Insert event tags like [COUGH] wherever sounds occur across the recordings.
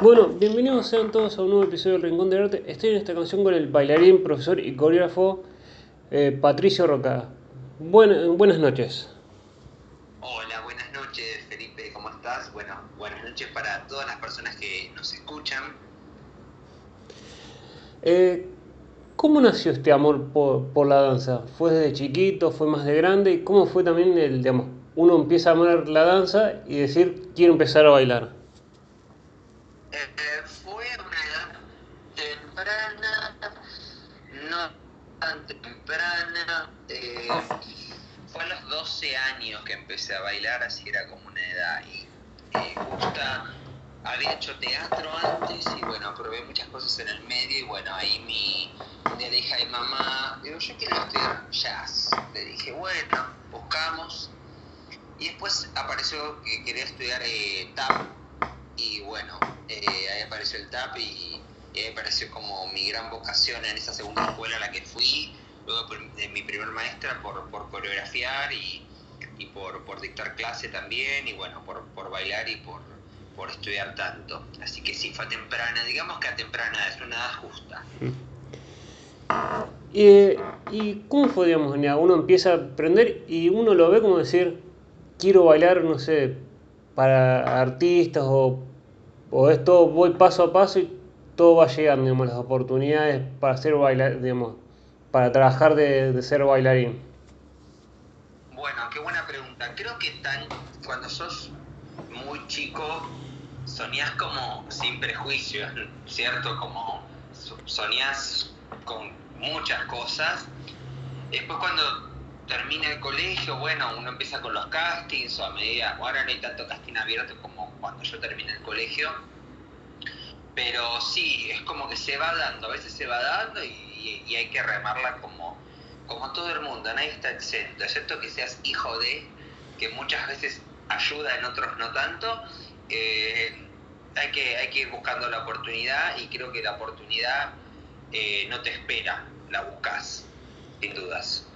Bueno, bienvenidos sean todos a un nuevo episodio del Rincón del Arte. Estoy en esta canción con el bailarín, profesor y coreógrafo eh, Patricio Roca. Buen- buenas noches. Hola, buenas noches Felipe, ¿cómo estás? Bueno, buenas noches para todas las personas que nos escuchan. Eh, ¿Cómo nació este amor por, por la danza? ¿Fue desde chiquito? ¿Fue más de grande? ¿Y cómo fue también el, digamos, uno empieza a amar la danza y decir, quiero empezar a bailar? Eh, eh, fue a una edad temprana, no tan temprana, eh, fue a los 12 años que empecé a bailar, así era como una edad. Y eh, justa, había hecho teatro antes y bueno, probé muchas cosas en el medio y bueno, ahí mi, de la hija de mamá, digo, yo quiero estudiar jazz, le dije, bueno, buscamos y después apareció que quería estudiar eh, tap. Y bueno, eh, ahí apareció el TAP y, y ahí apareció como mi gran vocación en esa segunda escuela a la que fui, luego de mi primer maestra por, por coreografiar y, y por, por dictar clase también, y bueno, por, por bailar y por, por estudiar tanto. Así que sí, fue a temprana, digamos que a temprana es una edad justa. Eh, ¿Y cómo fue, digamos, uno empieza a aprender y uno lo ve como decir, quiero bailar, no sé, para artistas o, o esto, voy paso a paso y todo va llegando, digamos, las oportunidades para ser bailar, digamos, para trabajar de ser bailarín? Bueno, qué buena pregunta. Creo que tan, cuando sos muy chico, soñás como sin prejuicios, ¿cierto? Como so- soñás con muchas cosas. Después cuando termina el colegio, bueno, uno empieza con los castings o a medida, ahora no hay tanto casting abierto como cuando yo terminé el colegio. Pero sí, es como que se va dando, a veces se va dando y hay que remarla como, como todo el mundo, nadie está exento, excepto que seas hijo de, que muchas veces ayuda, en otros no tanto. eh, hay, que, hay que ir buscando la oportunidad y creo que la oportunidad eh, no te espera, la buscas, sin dudas.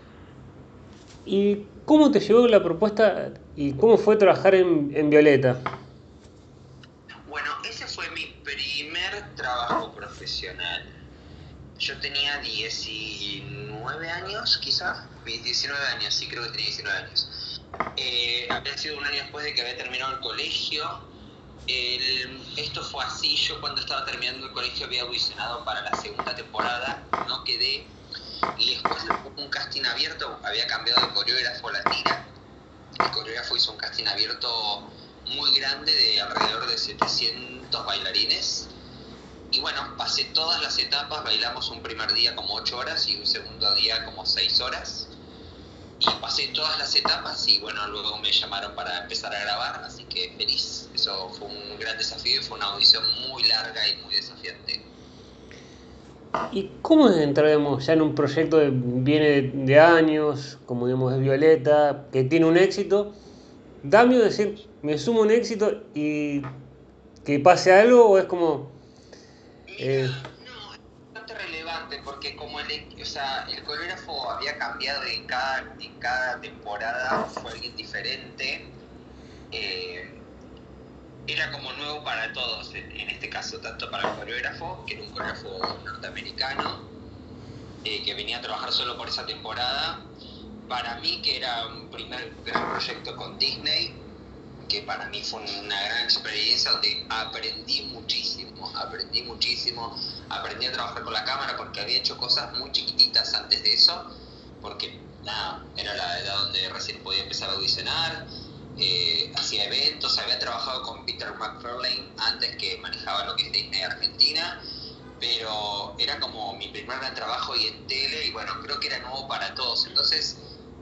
¿Y cómo te llegó la propuesta y cómo fue trabajar en, en Violeta? Bueno, ese fue mi primer trabajo profesional. Yo tenía 19 años, quizá. 19 años, sí, creo que tenía 19 años. Eh, había sido un año después de que había terminado el colegio. Esto fue así, yo cuando estaba terminando el colegio había audicionado para la segunda temporada, no quedé. Y después un casting abierto, había cambiado de coreógrafo la tira. El coreógrafo hizo un casting abierto muy grande de alrededor de 700 bailarines. Y bueno, pasé todas las etapas, bailamos un primer día como 8 horas y un segundo día como 6 horas. Y pasé todas las etapas y bueno, luego me llamaron para empezar a grabar, así que feliz. Eso fue un gran desafío y fue una audición muy larga y muy desafiante. ¿Y cómo es entrar, digamos, ya en un proyecto que viene de, de años, como digamos es Violeta, que tiene un éxito? ¿Da miedo decir, me sumo un éxito y que pase algo o es como... Eh. Relevante porque como el, o sea, el coreógrafo había cambiado en cada, en cada temporada, fue alguien diferente, eh, era como nuevo para todos, en, en este caso tanto para el coreógrafo, que era un coreógrafo norteamericano, eh, que venía a trabajar solo por esa temporada, para mí que era un primer gran proyecto con Disney, que para mí fue una gran experiencia donde aprendí muchísimo, aprendí muchísimo, aprendí a trabajar con la cámara porque había hecho cosas muy chiquititas antes de eso, porque nada, era la edad donde recién podía empezar a audicionar, eh, hacía eventos, había trabajado con Peter McFarlane antes que manejaba lo que es Disney Argentina, pero era como mi primer gran trabajo y en tele, y bueno, creo que era nuevo para todos, entonces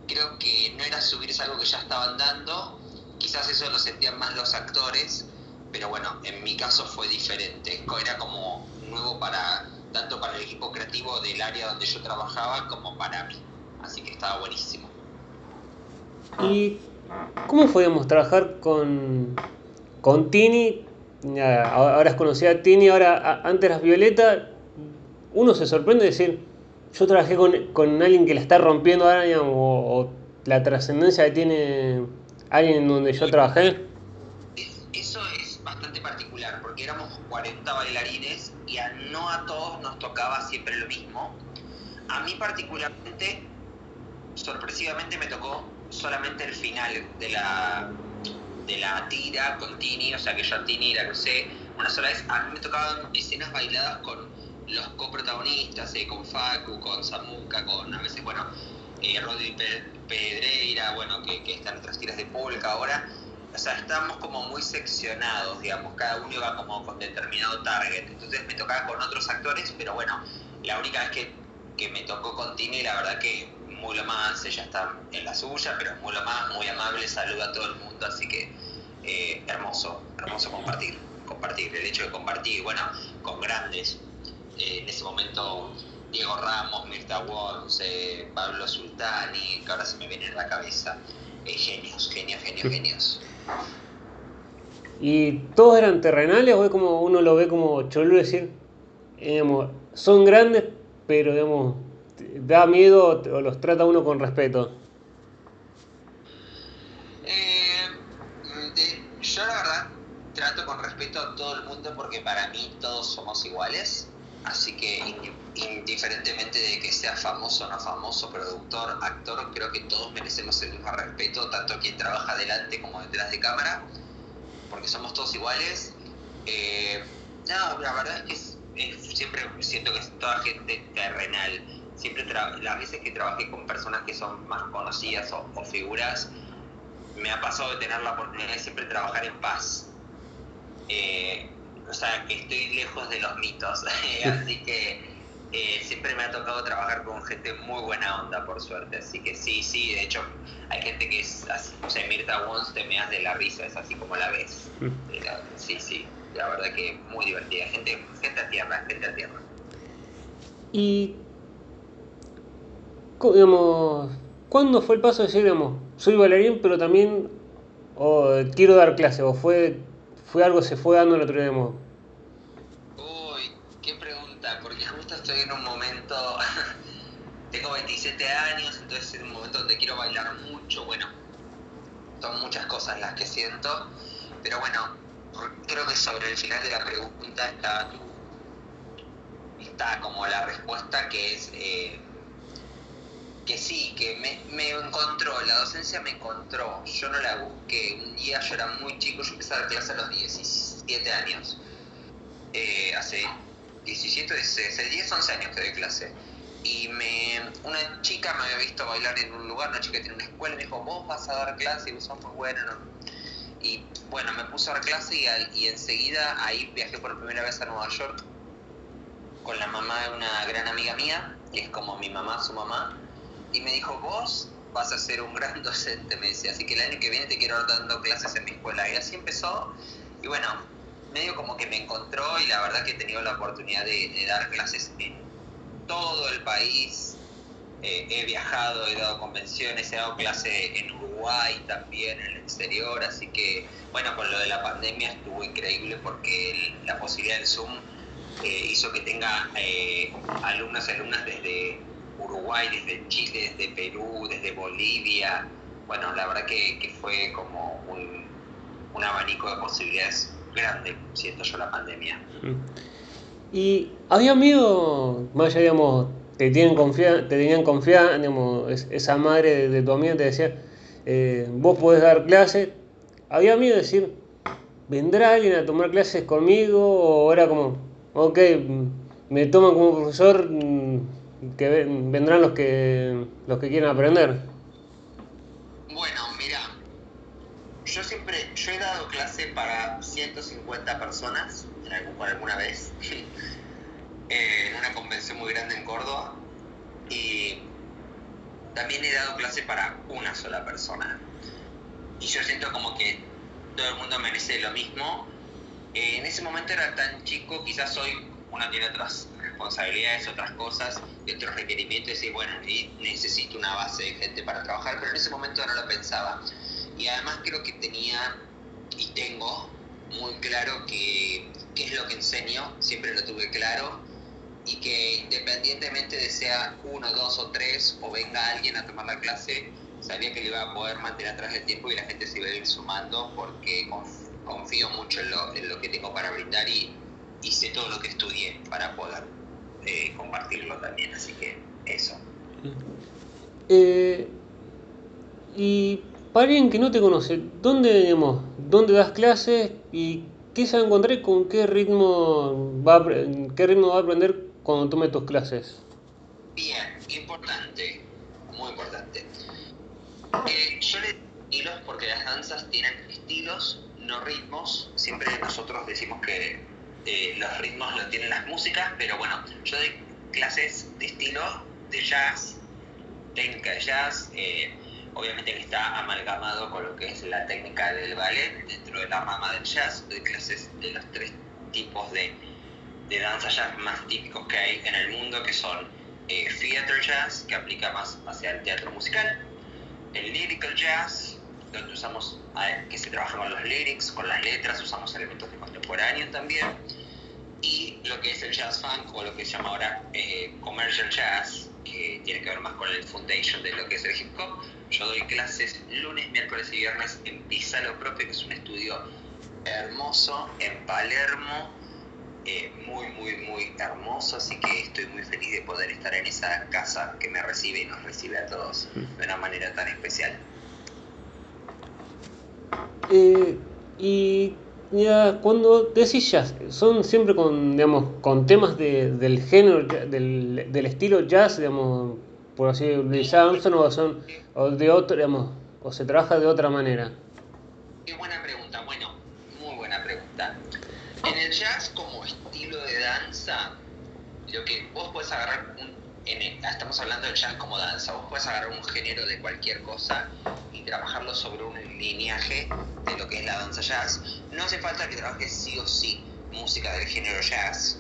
creo que no era subirse algo que ya estaban dando, quizás eso lo sentían más los actores, pero bueno, en mi caso fue diferente, era como nuevo para tanto para el equipo creativo del área donde yo trabajaba como para mí, así que estaba buenísimo. ¿Y cómo fue, digamos, trabajar con, con Tini? Ahora es conocida Tini, ahora antes eras Violeta. Uno se sorprende de decir, yo trabajé con, con alguien que la está rompiendo ahora, digamos, o la trascendencia que tiene alguien en donde yo trabajé. Es- eso es bastante particular, porque éramos 40 bailarines y a, no a todos nos tocaba siempre lo mismo. A mí particularmente, sorpresivamente me tocó solamente el final de la, de la tira con Tini, o sea que yo a Tini la crucé una sola vez. A mí me tocaban escenas bailadas con los coprotagonistas, eh, con Facu, con Samuca, con a veces, bueno, eh, Rodri Pedreira, bueno, que, están otras tiras de polka ahora. O sea, estamos como muy seccionados, digamos, cada uno iba como con determinado target. Entonces me tocaba con otros actores, pero bueno, la única vez que, que me tocó con Tini, la verdad que muy lo más, ella está en la suya, pero muy lo más, muy amable, saluda a todo el mundo, así que eh, hermoso, hermoso compartir, compartir, el hecho de compartir, bueno, con grandes, eh, en ese momento Diego Ramos, Mirta Wons, eh, Pablo Sultani, que ahora se me viene en la cabeza, genios, genios, genios, genios. ¿Y todos eran terrenales o es como uno lo ve como cholo decir, digamos, son grandes, pero digamos, da miedo o los trata uno con respeto? Eh, yo la verdad trato con respeto a todo el mundo porque para mí todos somos iguales. Así que indiferentemente de que sea famoso o no famoso, productor, actor, creo que todos merecemos el mismo respeto, tanto quien trabaja delante como detrás de cámara, porque somos todos iguales. Eh, no, la verdad es que siempre siento que es toda gente terrenal. Siempre las veces que trabajé con personas que son más conocidas o, figuras, me ha pasado de tener la oportunidad de siempre trabajar en paz. Eh, o sea, que estoy lejos de los mitos. [LAUGHS] así que eh, siempre me ha tocado trabajar con gente muy buena onda, por suerte. Así que sí, sí, de hecho, hay gente que es así, o sea, Mirta Wons te me das de la risa, es así como la ves. Mm. sí, sí, la verdad que muy divertida. Gente, gente a tierra, gente a tierra. Y, digamos, ¿cuándo fue el paso de decir, digamos, soy bailarín, pero también quiero dar clase? ¿O fue fue algo se fue dando otro día? Uy, qué pregunta, porque justo estoy en un momento, [LAUGHS] tengo 27 años, entonces en un momento donde quiero bailar mucho, bueno, son muchas cosas las que siento, pero bueno, creo que sobre el final de la pregunta está, está como la respuesta que es... Eh, que sí, que me, me, encontró, la docencia me encontró, yo no la busqué. Un día yo era muy chico, yo empecé a dar clase a los 17 años. Eh, hace 17, 16, 10, 11 años que doy clase. Y me, una chica me había visto bailar en un lugar, una chica que tiene una escuela, me dijo, vos vas a dar clase y vos sos muy buena. Y bueno, me puse a dar clase y, y enseguida ahí viajé por primera vez a Nueva York con la mamá de una gran amiga mía, que es como mi mamá, su mamá y me dijo, vos vas a ser un gran [LAUGHS] docente, me decía, así que el año que viene te quiero dando clases en mi escuela. Y así empezó, y bueno, medio como que me encontró y la verdad que he tenido la oportunidad de, dar clases en todo el país. Eh, he viajado, he dado convenciones, he dado clase en Uruguay también, en el exterior, así que bueno, con lo de la pandemia estuvo increíble porque la posibilidad del Zoom eh, hizo que tenga eh, alumnos y alumnas desde Uruguay, desde Chile, desde Perú, desde Bolivia. Bueno, la verdad que, fue como un, abanico de posibilidades grande, siento yo, la pandemia. ¿Y había miedo, más allá, digamos, te, tienen te tenían confianza, digamos, esa madre de, tu amiga te decía, eh, vos podés dar clases, había miedo de decir, ¿vendrá alguien a tomar clases conmigo? O era como, ok, me toman como profesor, que vendrán los que los que quieran aprender. Bueno, mira, yo siempre, yo he dado clase para 150 personas alguna vez [LAUGHS] en una convención muy grande en Córdoba y también he dado clase para una sola persona y yo siento como que todo el mundo merece lo mismo. en ese momento era tan chico, quizás hoy uno tiene otras responsabilidades, otras cosas y otros requerimientos y bueno, necesito una base de gente para trabajar, pero en ese momento no lo pensaba. Y además creo que tenía y tengo muy claro que qué es lo que enseño, siempre lo tuve claro y que independientemente de sea uno, dos o tres o venga alguien a tomar la clase, sabía que le iba a poder mantener atrás del tiempo y la gente se iba a ir sumando porque confío mucho en lo, en lo que tengo para brindar y hice todo lo que estudié para poder eh, compartirlo también, así que eso. Eh, y para alguien que no te conoce, ¿dónde, digamos, dónde das clases y qué se va a encontrar con qué ritmo va a, qué ritmo va a aprender cuando tome tus clases? Bien, importante, muy importante. Eh, yo le estilos porque las danzas tienen estilos, no ritmos. Siempre nosotros decimos que eh, los ritmos lo tienen las músicas, pero bueno, yo doy clases de estilo de jazz, técnica de jazz, eh, obviamente que está amalgamado con lo que es la técnica del ballet dentro de la rama del jazz, doy clases de los tres tipos de, de danza jazz más típicos que hay en el mundo, que son eh, theater jazz, que aplica más hacia el teatro musical, el lyrical jazz, donde usamos, que se trabaja con los lyrics, con las letras, usamos elementos de contemporáneo también, y lo que es el jazz funk, o lo que se llama ahora eh, commercial jazz, que tiene que ver más con el foundation de lo que es el hip hop. Yo doy clases lunes, miércoles y viernes en Pisa Lo Propio, que es un estudio hermoso en Palermo, eh, muy, muy, muy hermoso, así que estoy muy feliz de poder estar en esa casa que me recibe y nos recibe a todos de una manera tan especial. Eh, y ya cuando decís jazz, son siempre con, digamos, con temas de, del género, del, del, estilo jazz, digamos, por así decirlo, o son o de otro, digamos, o se trabaja de otra manera. Qué buena pregunta, bueno, muy buena pregunta. En el jazz como estilo de danza, lo que vos puedes agarrar un estamos hablando de jazz como danza, vos puedes agarrar un género de cualquier cosa y trabajarlo sobre un lineaje de lo que es la danza jazz. No hace falta que trabajes sí o sí música del género jazz.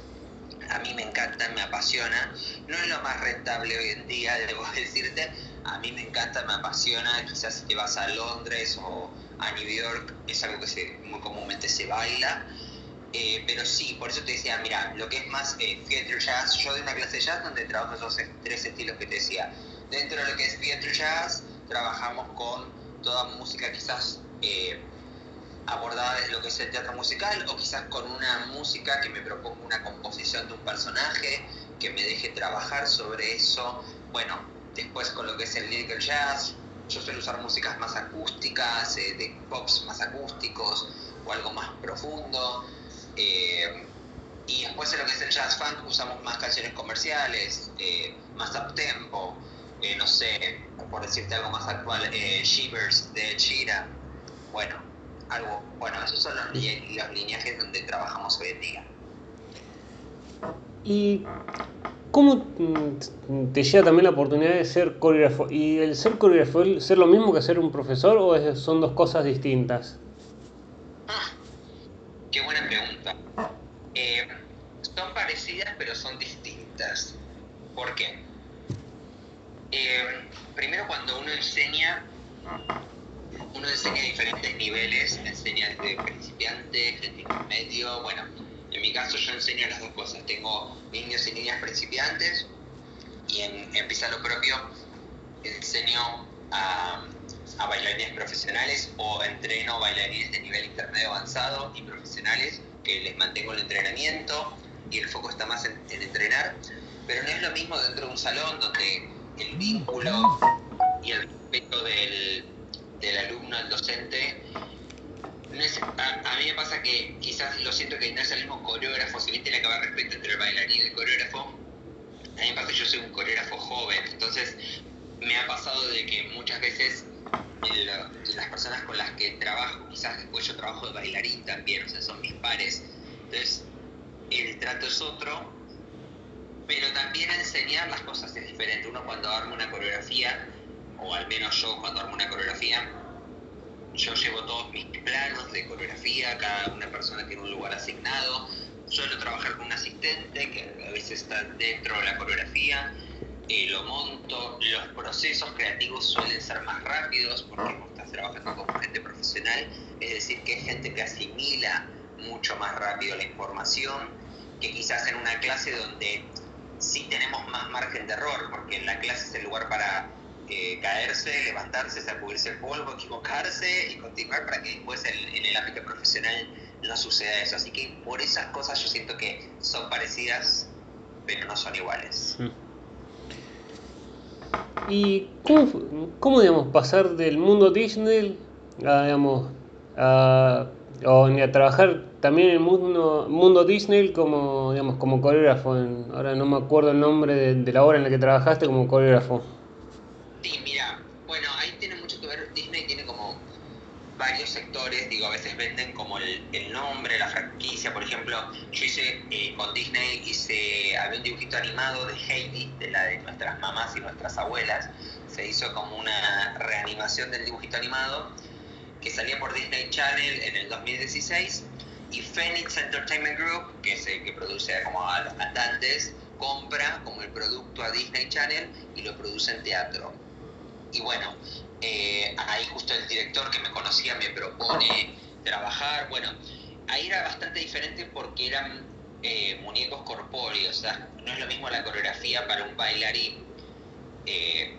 A mí me encanta, me apasiona. No es lo más rentable hoy en día, [LAUGHS] debo decirte. A mí me encanta, me apasiona. Quizás si te vas a Londres o a New York, es algo que muy comúnmente se baila eh, pero sí, por eso te decía, mira, lo que es más eh, theater jazz, yo doy una clase de jazz donde trabajo esos tres estilos que te decía. Dentro de lo que es theater jazz, trabajamos con toda música quizás eh, abordada desde lo que es el teatro musical o quizás con una música que me proponga una composición de un personaje, que me deje trabajar sobre eso. Bueno, después con lo que es el lyrical jazz, yo suelo usar músicas más acústicas, de pops más acústicos o algo más profundo. Eh, y después en lo que es el jazz funk usamos más canciones comerciales, eh, más up tempo, eh, no sé, por decirte algo más actual, Shivers de Chira. Bueno, algo, bueno, esos son los, los lineajes donde trabajamos hoy en día. ¿Y cómo mm, te llega también la oportunidad de ser coreógrafo? ¿Y el ser coreógrafo es ser lo mismo que ser un profesor o son dos cosas distintas? Ah, qué buena pregunta. Eh, son parecidas pero son distintas. ¿Por qué? Eh, primero cuando uno enseña, uno enseña a diferentes niveles, enseña desde principiante, gente intermedio, bueno, en mi caso yo enseño las dos cosas, tengo niños y niñas principiantes y en, en lo propio enseño a, a bailarines profesionales o entreno bailarines de nivel intermedio avanzado y profesionales que les mantengo el entrenamiento y el foco está más en, entrenar, pero no es lo mismo dentro de un salón donde el vínculo y el respeto del, del alumno al docente a, mí me pasa que quizás lo siento que no es el mismo coreógrafo, si bien tiene que haber respeto entre el bailarín y el coreógrafo, a mí me pasa que yo soy un coreógrafo joven, entonces me ha pasado de que muchas veces las personas con las que trabajo, quizás después yo trabajo de bailarín también, o sea, son mis pares. Entonces, el trato es otro, pero también enseñar las cosas es diferente. Uno cuando arma una coreografía, o al menos yo cuando armo una coreografía, yo llevo todos mis planos de coreografía, cada una persona tiene un lugar asignado, suelo trabajar con un asistente que a veces está dentro de la coreografía, eh, lo monto, los procesos creativos suelen ser más rápidos porque estás trabajando con gente profesional, es decir, que es gente que asimila mucho más rápido la información que quizás en una clase donde sí tenemos más margen de error, porque en la clase es el lugar para eh, caerse, levantarse, sacudirse el polvo, equivocarse y continuar para que después en, en, el ámbito profesional no suceda eso. Así que por esas cosas yo siento que son parecidas, pero no son iguales. Mm. ¿Y cómo, cómo digamos, pasar del mundo Disney a, digamos, a, a trabajar también en el mundo, mundo Disney como, digamos, como coreógrafo? ahora no me acuerdo el nombre de, la hora en la que trabajaste como coreógrafo. Sí, mira, bueno, ahí tiene mucho que ver, Disney tiene como varios sectores, digo, a veces venden como el, nombre, la franquicia, por ejemplo, con Disney, hice, había un dibujito animado de Heidi, de la de nuestras mamás y nuestras abuelas, se hizo como una reanimación del dibujito animado que salía por Disney Channel en el 2016 y Phoenix Entertainment Group, que es el que produce como a los cantantes, compra como el producto a Disney Channel y lo produce en teatro. Y bueno, eh, ahí justo el director que me conocía me propone trabajar. Bueno, ahí era bastante diferente porque eran eh, muñecos corpóreos. O sea, no es lo mismo la coreografía para un bailarín eh,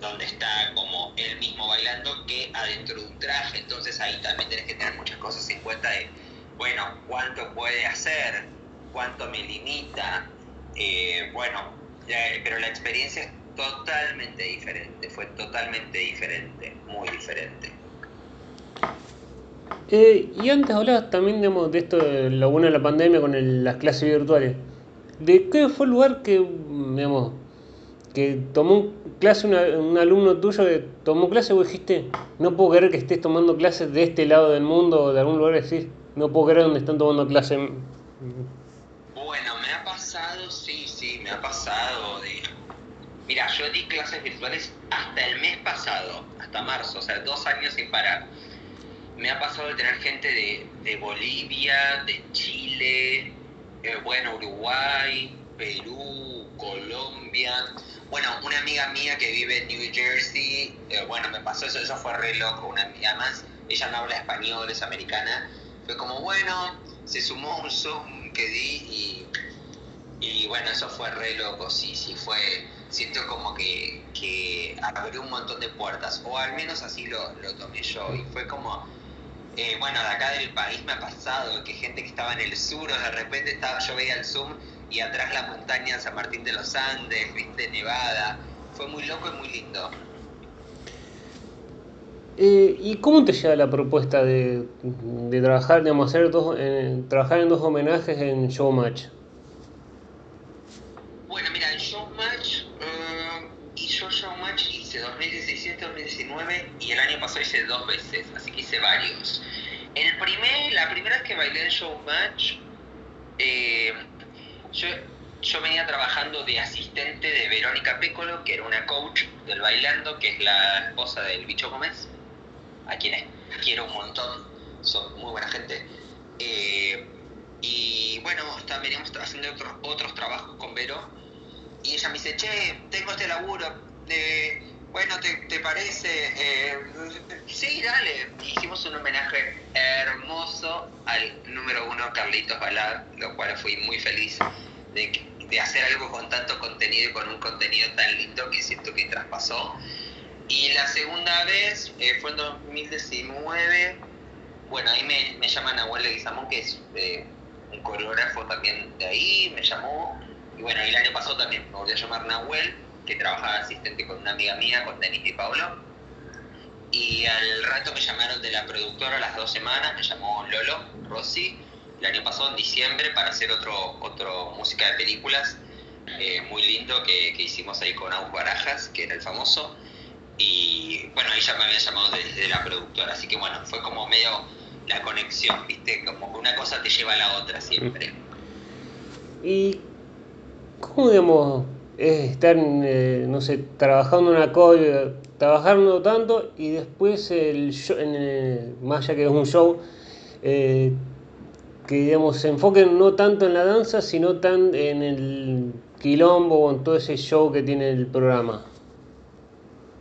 donde está como él mismo bailando que adentro de un traje. Entonces ahí también tenés que tener muchas cosas en cuenta de, bueno, cuánto puede hacer, cuánto me limita. bueno, pero la experiencia totalmente diferente, fue totalmente diferente, muy diferente. Eh, y antes hablabas también digamos, de esto, de lo bueno de la pandemia con las clases virtuales. ¿De qué fue el lugar que, digamos, que tomó clase un alumno tuyo que tomó clase vos dijiste, no puedo creer que estés tomando clases de este lado del mundo o de algún lugar decís, no puedo creer donde están tomando clases? Bueno, me ha pasado, sí, sí, me ha pasado Mira, yo di clases virtuales hasta el mes pasado, hasta marzo, o sea, dos años sin parar. Me ha pasado de tener gente de, Bolivia, de Chile, eh, bueno, Uruguay, Perú, Colombia. Bueno, una amiga mía que vive en New Jersey, eh, bueno, me pasó eso, eso fue re loco. Una amiga más, ella no habla español, es americana. Fue como, bueno, se sumó un Zoom que di y, y bueno, eso fue re loco, sí, sí, fue siento como que, que abrió un montón de puertas, o al menos así lo, lo tomé yo, y fue como, eh, bueno, de acá del país me ha pasado, que gente que estaba en el sur, o de repente estaba, yo veía el Zoom y atrás la montaña San Martín de los Andes, viste, Nevada, fue muy loco y muy lindo. Eh, ¿Y cómo te llega la propuesta de, de trabajar, digamos, hacer dos, trabajar en dos homenajes en Showmatch? Bueno, mira, en Showmatch yo Showmatch hice 2017, 2019 y el año pasado hice dos veces, así que hice varios. El primer, la primera vez que bailé en Showmatch, eh, yo, yo venía trabajando de asistente de Verónica Pécolo, que era una coach del bailando, que es la esposa del Bicho Gómez, a quienes quiero un montón, son muy buena gente. Eh, y bueno, veníamos haciendo otros, otros trabajos con Vero y ella me dice, che, tengo este laburo, de, ¿te, parece? Eh, sí, dale. Hicimos un homenaje hermoso al número uno Carlitos Balad, lo cual fui muy feliz de, de hacer algo con tanto contenido y con un contenido tan lindo que siento que traspasó. Y la segunda vez eh, fue en 2019. Bueno, ahí me, me llaman Nahuel Leguizamón, que es eh, un coreógrafo también de ahí, me llamó y bueno, el año pasado también me volví a llamar Nahuel, que trabajaba asistente con una amiga mía, con Denis y Paulo. Y al rato me llamaron de la productora a las dos semanas, me llamó Lolo Rossi, el año pasado en diciembre, para hacer otro, otro música de películas eh, muy lindo que, que, hicimos ahí con Agus Barajas, que era el famoso. Y bueno, ya me habían llamado desde la productora, así que bueno, fue como medio la conexión, ¿viste? Como una cosa te lleva a la otra siempre. ¿Y ¿Cómo, digamos, es estar, eh, no sé, trabajando una cosa, trabajando tanto y después el show, en más allá que es un show, eh, que digamos se enfoquen no tanto en la danza, sino tan en el quilombo o en todo ese show que tiene el programa?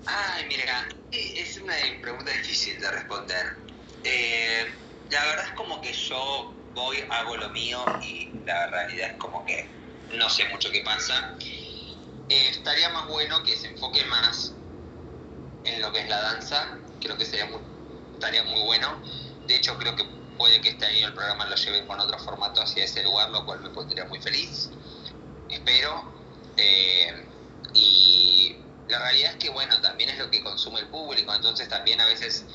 Ay, mira, es una pregunta difícil de responder. Eh, la verdad es como que yo voy, hago lo mío y la realidad es como que no sé mucho qué pasa. Eh, estaría más bueno que se enfoque más en lo que es la danza. Creo que sería muy, estaría muy bueno. De hecho, creo que puede que este año el programa lo lleve con otro formato hacia ese lugar, lo cual me pondría muy feliz. Espero. Eh, y la realidad es que, bueno, también es lo que consume el público, entonces también a veces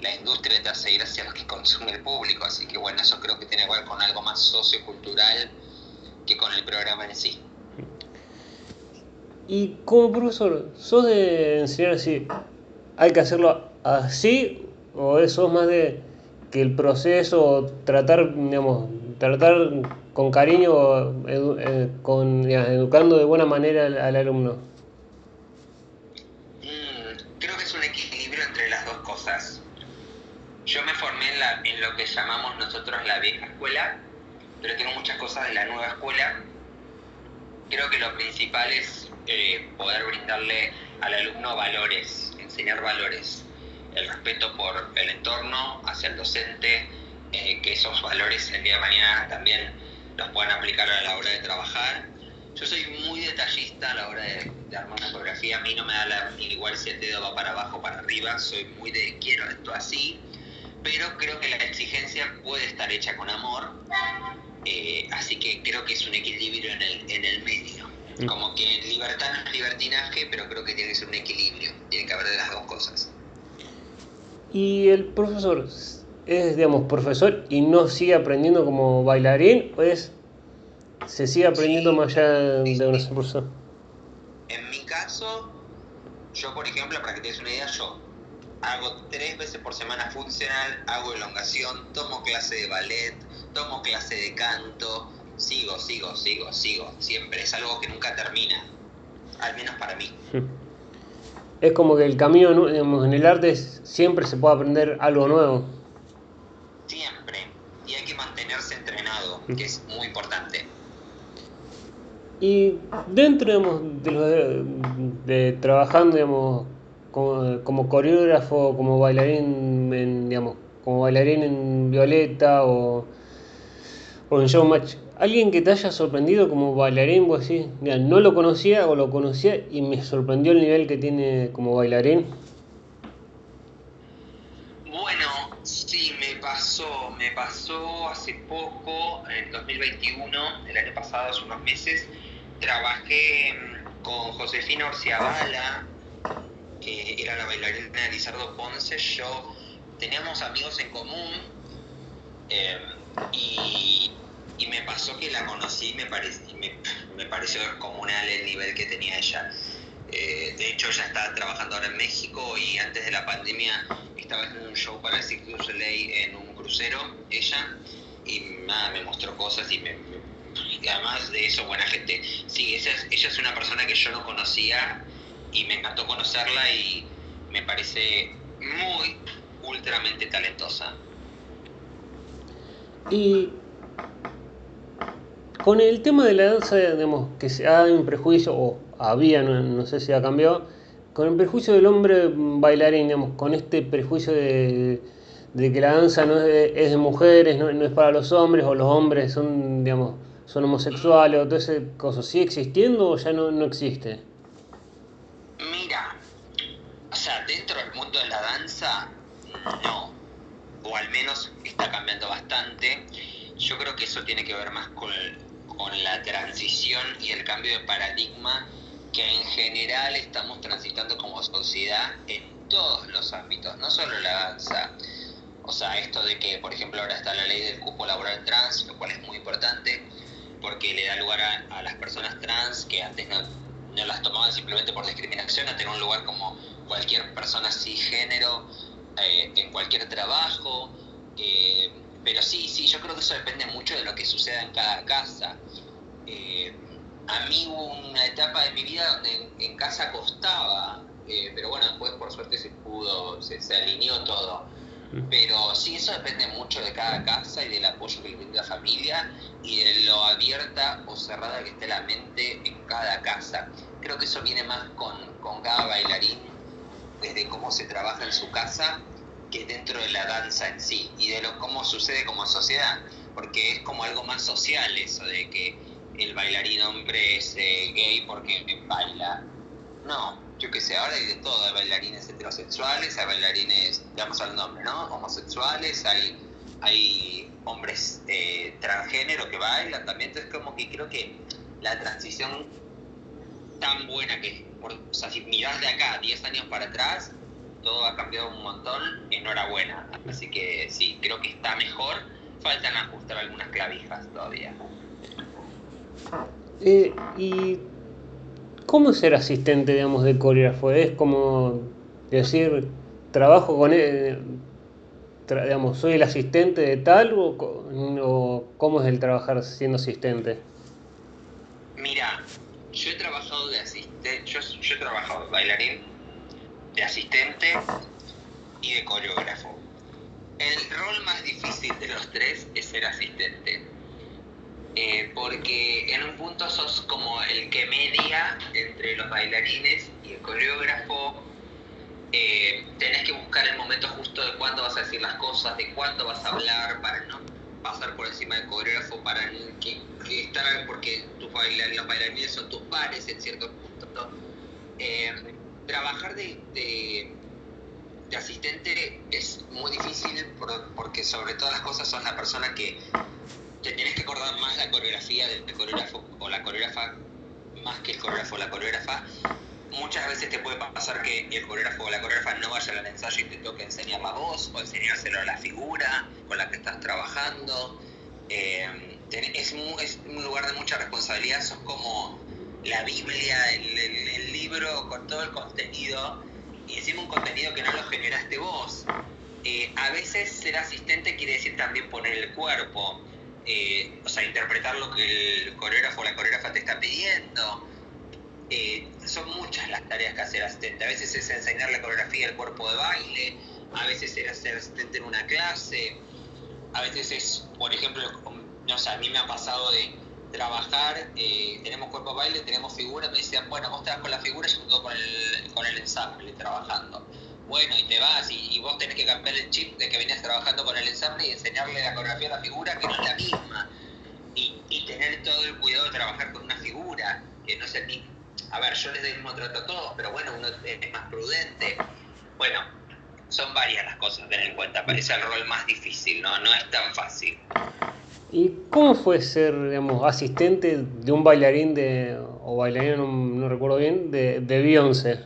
la industria te hace ir hacia lo que [LAUGHS] consume el público, así que bueno, eso creo que tiene que ver con algo más sociocultural que con el programa en sí. Y como profesor, ¿sos de enseñar así? ¿Hay que hacerlo así? ¿O sos más de que el proceso, tratar, digamos, tratar con cariño, eh, con, educando de buena manera al, alumno? Mm, creo que es un equilibrio entre las dos cosas. Yo me formé en, la, en lo que llamamos nosotros la vieja escuela, pero tengo muchas cosas de la nueva escuela. Creo que lo principal es eh, poder brindarle al alumno valores, enseñar valores, el respeto por el entorno, hacia el docente, eh, que esos valores el día de mañana también los puedan aplicar a la hora de trabajar. Yo soy muy detallista a la hora de, armar una fotografía, a mí no me da la, igual si el dedo va para abajo o para arriba, soy muy de quiero esto así, pero creo que la exigencia puede estar hecha con amor, eh, así que creo que es un equilibrio en el, en el medio. Mm. Como que libertad no es libertinaje, pero creo que tiene que ser un equilibrio, tiene que haber de las dos cosas. ¿Y el profesor es, digamos, profesor y no sigue aprendiendo como bailarín o es, se sigue aprendiendo más allá de una profesor? En mi caso, yo por ejemplo, para que te des una idea, yo hago tres veces por semana funcional, hago elongación, tomo clase de ballet, tomo clase de canto, sigo, sigo, sigo, sigo, siempre, es algo que nunca termina, al menos para mí. [LAUGHS] Es como que el camino en el arte siempre se puede aprender algo nuevo. Siempre, y hay que mantenerse entrenado, [LAUGHS] que es muy importante. Y dentro de, de, trabajando digamos, como, coreógrafo, como bailarín, en, digamos, como bailarín en Violeta o, o en Showmatch, alguien que te haya sorprendido como bailarín, vos así, no lo conocía o lo conocía y me sorprendió el nivel que tiene como bailarín. Bueno, sí, me pasó, me pasó hace poco, en 2021, el año pasado, hace unos meses, trabajé mm, con Josefina Orciabala, que era la bailarina de Lizardo Ponce, yo teníamos amigos en común eh, y y me pasó que la conocí me, me, me pareció comunal el nivel que tenía ella. Eh, de hecho, ella está trabajando ahora en México y antes de la pandemia estaba en un show para el Cirque du Soleil en un crucero, ella, y nada, me mostró cosas y, me, además de eso, buena gente. Sí, ella, ella es una persona que yo no conocía y me encantó conocerla y me parece muy, ultramente talentosa. Y con el tema de la danza, digamos, que hay un prejuicio, o había, no, sé si ha cambiado, con el prejuicio del hombre bailarín, digamos, con este prejuicio de, que la danza no es de, mujeres, no, es para los hombres, o los hombres son, digamos, son homosexuales, o todo ese cosa, ¿sigue existiendo o ya no, no existe? Mira, o sea, dentro del mundo de la danza, no, o al menos está cambiando bastante. Yo creo que eso tiene que ver más con con la transición y el cambio de paradigma que en general estamos transitando como sociedad en todos los ámbitos, no solo la danza. O sea, esto de que, por ejemplo, ahora está la ley del cupo laboral trans, lo cual es muy importante, porque le da lugar a, las personas trans que antes no, no, las tomaban simplemente por discriminación, a tener un lugar como cualquier persona cisgénero eh, en cualquier trabajo. Eh, pero sí, sí, yo creo que eso depende mucho de lo que suceda en cada casa. Eh, a mí hubo una etapa de mi vida donde en, casa costaba, eh, pero bueno, después por suerte se pudo, se, alineó todo. Pero sí, eso depende mucho de cada casa y del apoyo que le brinda la familia y de lo abierta o cerrada que esté la mente en cada casa. Creo que eso viene más con, con cada bailarín, desde cómo se trabaja en su casa que dentro de la danza en sí y de lo cómo sucede como sociedad, porque es como algo más social eso de que el bailarín hombre es eh, gay porque baila. No, yo qué sé, ahora hay de todo, hay bailarines heterosexuales, hay bailarines, digamos al nombre, ¿no? Homosexuales, hay, hay hombres eh, transgénero que bailan también, entonces como que creo que la transición tan buena que, por, o de acá 10 años para atrás, todo ha cambiado un montón, enhorabuena. Así que sí, creo que está mejor, faltan ajustar algunas clavijas todavía. Eh, ¿Y cómo es ser asistente, digamos, de coreógrafo? ¿Es como decir, trabajo con él, digamos, soy el asistente de tal o, o cómo es el trabajar siendo asistente? Mira, yo he trabajado de asistente, yo, yo he trabajado de bailarín, de asistente y de coreógrafo. El rol más difícil de los tres es ser asistente. Eh, porque en un punto sos como el que media entre los bailarines y el coreógrafo. Eh, tenés que buscar el momento justo de cuándo vas a decir las cosas, de cuándo vas a hablar, para no pasar por encima del coreógrafo, para estar, porque tus bailarines, los bailarines son tus pares en cierto punto. Eh, trabajar de, de, asistente es muy difícil porque sobre todas las cosas sos la persona que te tienes que acordar más la coreografía del coreógrafo o la coreógrafa más que el coreógrafo o la coreógrafa. Muchas veces te puede pasar que el coreógrafo o la coreógrafa no vaya al ensayo y te toque enseñar la voz o enseñárselo a la figura con la que estás trabajando. Eh, es, es, un lugar de mucha responsabilidad, sos como la Biblia, el, el, libro con todo el contenido y encima un contenido que no lo generaste vos. Eh, a veces ser asistente quiere decir también poner el cuerpo eh, o sea, interpretar lo que el coreógrafo o la coreógrafa te está pidiendo. Eh, son muchas las tareas que hacer asistente. A veces es enseñar la coreografía del cuerpo de baile, a veces es ser asistente en una clase, a veces es, por ejemplo, no sé, a mí me ha pasado de trabajar, eh, tenemos cuerpo de baile, tenemos figura, me decían, bueno, vos te vas con la figura, yo me con el, con el ensamble trabajando bueno, y te vas y, vos tenés que cambiar el chip de que venías trabajando con el ensamble y enseñarle la coreografía a la figura que no es la misma. Y, tener todo el cuidado de trabajar con una figura que no es el mismo. A ver, yo les doy el mismo trato a todos, pero bueno, uno es más prudente. Bueno, son varias las cosas a tener en cuenta. Parece el rol más difícil, ¿no? No es tan fácil. ¿Y cómo fue ser, digamos, asistente de un bailarín de, o bailarina, no, recuerdo bien, de, de Beyoncé?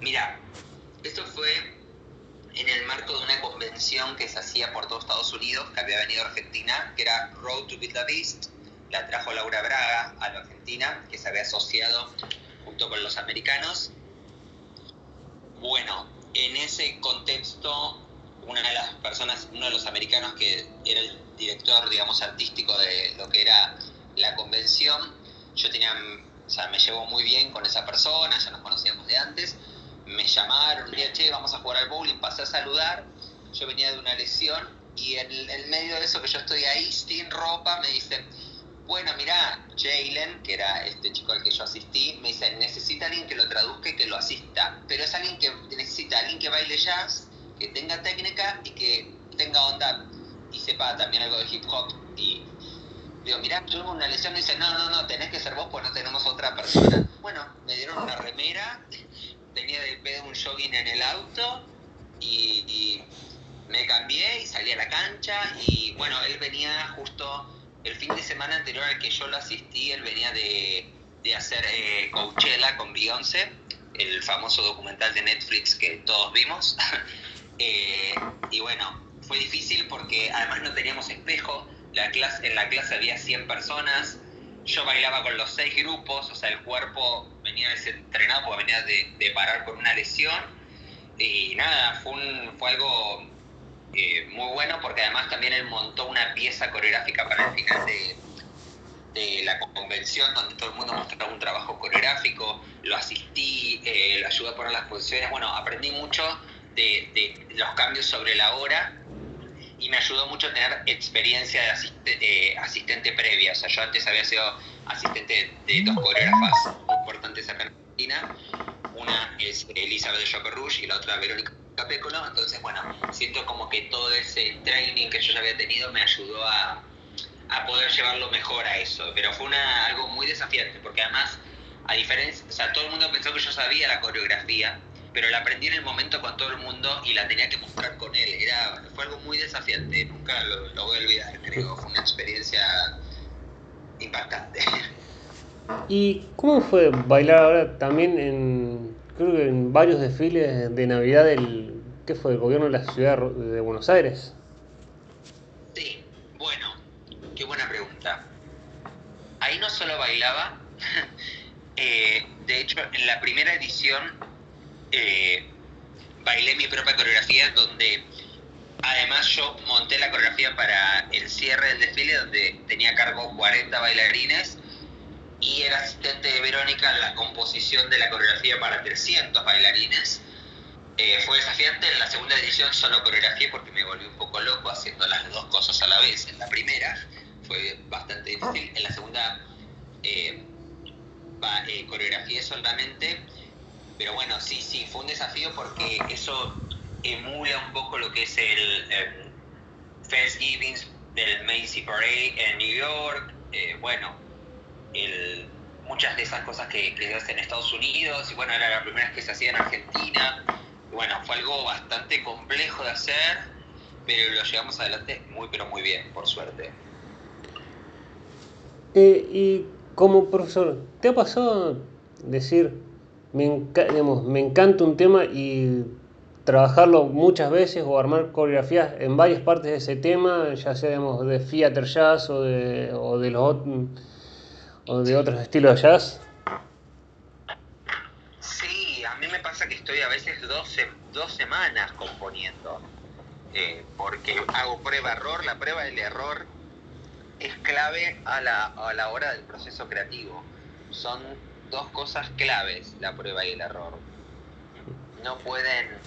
Mira, esto fue en el marco de una convención que se hacía por todo Estados Unidos, que había venido a Argentina, que era Road to Be the Beast. La trajo Laura Braga a la Argentina, que se había asociado junto con los americanos. Bueno, en ese contexto, una de las personas, uno de los americanos que era el director, digamos, artístico de lo que era la convención, yo tenía o sea, me llevo muy bien con esa persona, ya nos conocíamos de antes. Me llamaron, un día, che, vamos a jugar al bowling, pasé a saludar. Yo venía de una lesión y en el medio de eso que yo estoy ahí sin ropa, me dicen, bueno, mira, Jalen, que era este chico al que yo asistí, me dice, necesita alguien que lo traduzca y que lo asista, pero es alguien que necesita alguien que baile jazz, que tenga técnica y que tenga onda y sepa también algo de hip hop. Y Digo, mirá, tuve una lesión. Me dice, no, no, no, tenés que ser vos, pues no tenemos otra persona. Bueno, me dieron una remera, [LAUGHS] tenía de pedo un jogging en el auto y, me cambié y salí a la cancha. Y bueno, él venía justo el fin de semana anterior al que yo lo asistí, él venía de, hacer eh, Coachella con Beyoncé, el famoso documental de Netflix que todos vimos. [LAUGHS] Eh, y bueno, fue difícil porque además no teníamos espejo la clase, en la clase había 100 personas, yo bailaba con los seis grupos, o sea, el cuerpo venía desentrenado porque venía de, parar con una lesión. Y nada, fue algo eh, muy bueno porque además también él montó una pieza coreográfica para el final de, la convención donde todo el mundo mostraba un trabajo coreográfico, lo asistí, eh, lo ayudé a poner las posiciones, bueno, aprendí mucho de, los cambios sobre la hora y me ayudó mucho a tener experiencia de asistente, previa. O sea, yo antes había sido asistente de, dos coreógrafas importantes acá en Argentina. Una es Elizabeth de Rouge y la otra Verónica Capécolo. Entonces, bueno, siento como que todo ese training que yo ya había tenido me ayudó a, a poder llevarlo mejor a eso. Pero fue una, algo muy desafiante, porque además, a diferencia, o sea, todo el mundo pensó que yo sabía la coreografía, pero la aprendí en el momento con todo el mundo y la tenía que mostrar con él. Era, fue algo muy desafiante, nunca lo, lo voy a olvidar, creo. Fue una experiencia impactante. ¿Y cómo fue bailar ahora también en, creo que en varios desfiles de Navidad del, ¿qué fue? El gobierno de la ciudad de Buenos Aires. Sí, bueno, qué buena pregunta. Ahí no solo bailaba, [LAUGHS] eh, de hecho en la primera edición eh, bailé mi propia coreografía donde además yo monté la coreografía para el cierre del desfile donde tenía cargo 40 bailarines y era asistente de Verónica en la composición de la coreografía para 300 bailarines. Eh, fue desafiante, en la segunda edición solo coreografía porque me volví un poco loco haciendo las dos cosas a la vez. En la primera fue bastante difícil, en la segunda eh, eh, coreografié solamente, pero bueno, sí, sí, fue un desafío porque eso emula un poco lo que es el Thanksgiving del Macy Parade en New York. bueno, muchas de esas cosas que, que se hacen en Estados Unidos, y bueno, era la primera vez que se hacía en Argentina. bueno, fue algo bastante complejo de hacer, pero lo llevamos adelante muy, pero muy bien, por suerte. Eh, y como profesor, ¿te ha pasado decir, me, digamos, me encanta un tema y trabajarlo muchas veces o armar coreografías en varias partes de ese tema, ya sea digamos, de theater jazz o de, o de los o de otros estilos de jazz? Sí, a mí me pasa que estoy a veces dos, dos semanas componiendo, eh, porque hago prueba-error, la prueba del error es clave a la, a la hora del proceso creativo. Son dos cosas claves, la prueba y el error. No pueden,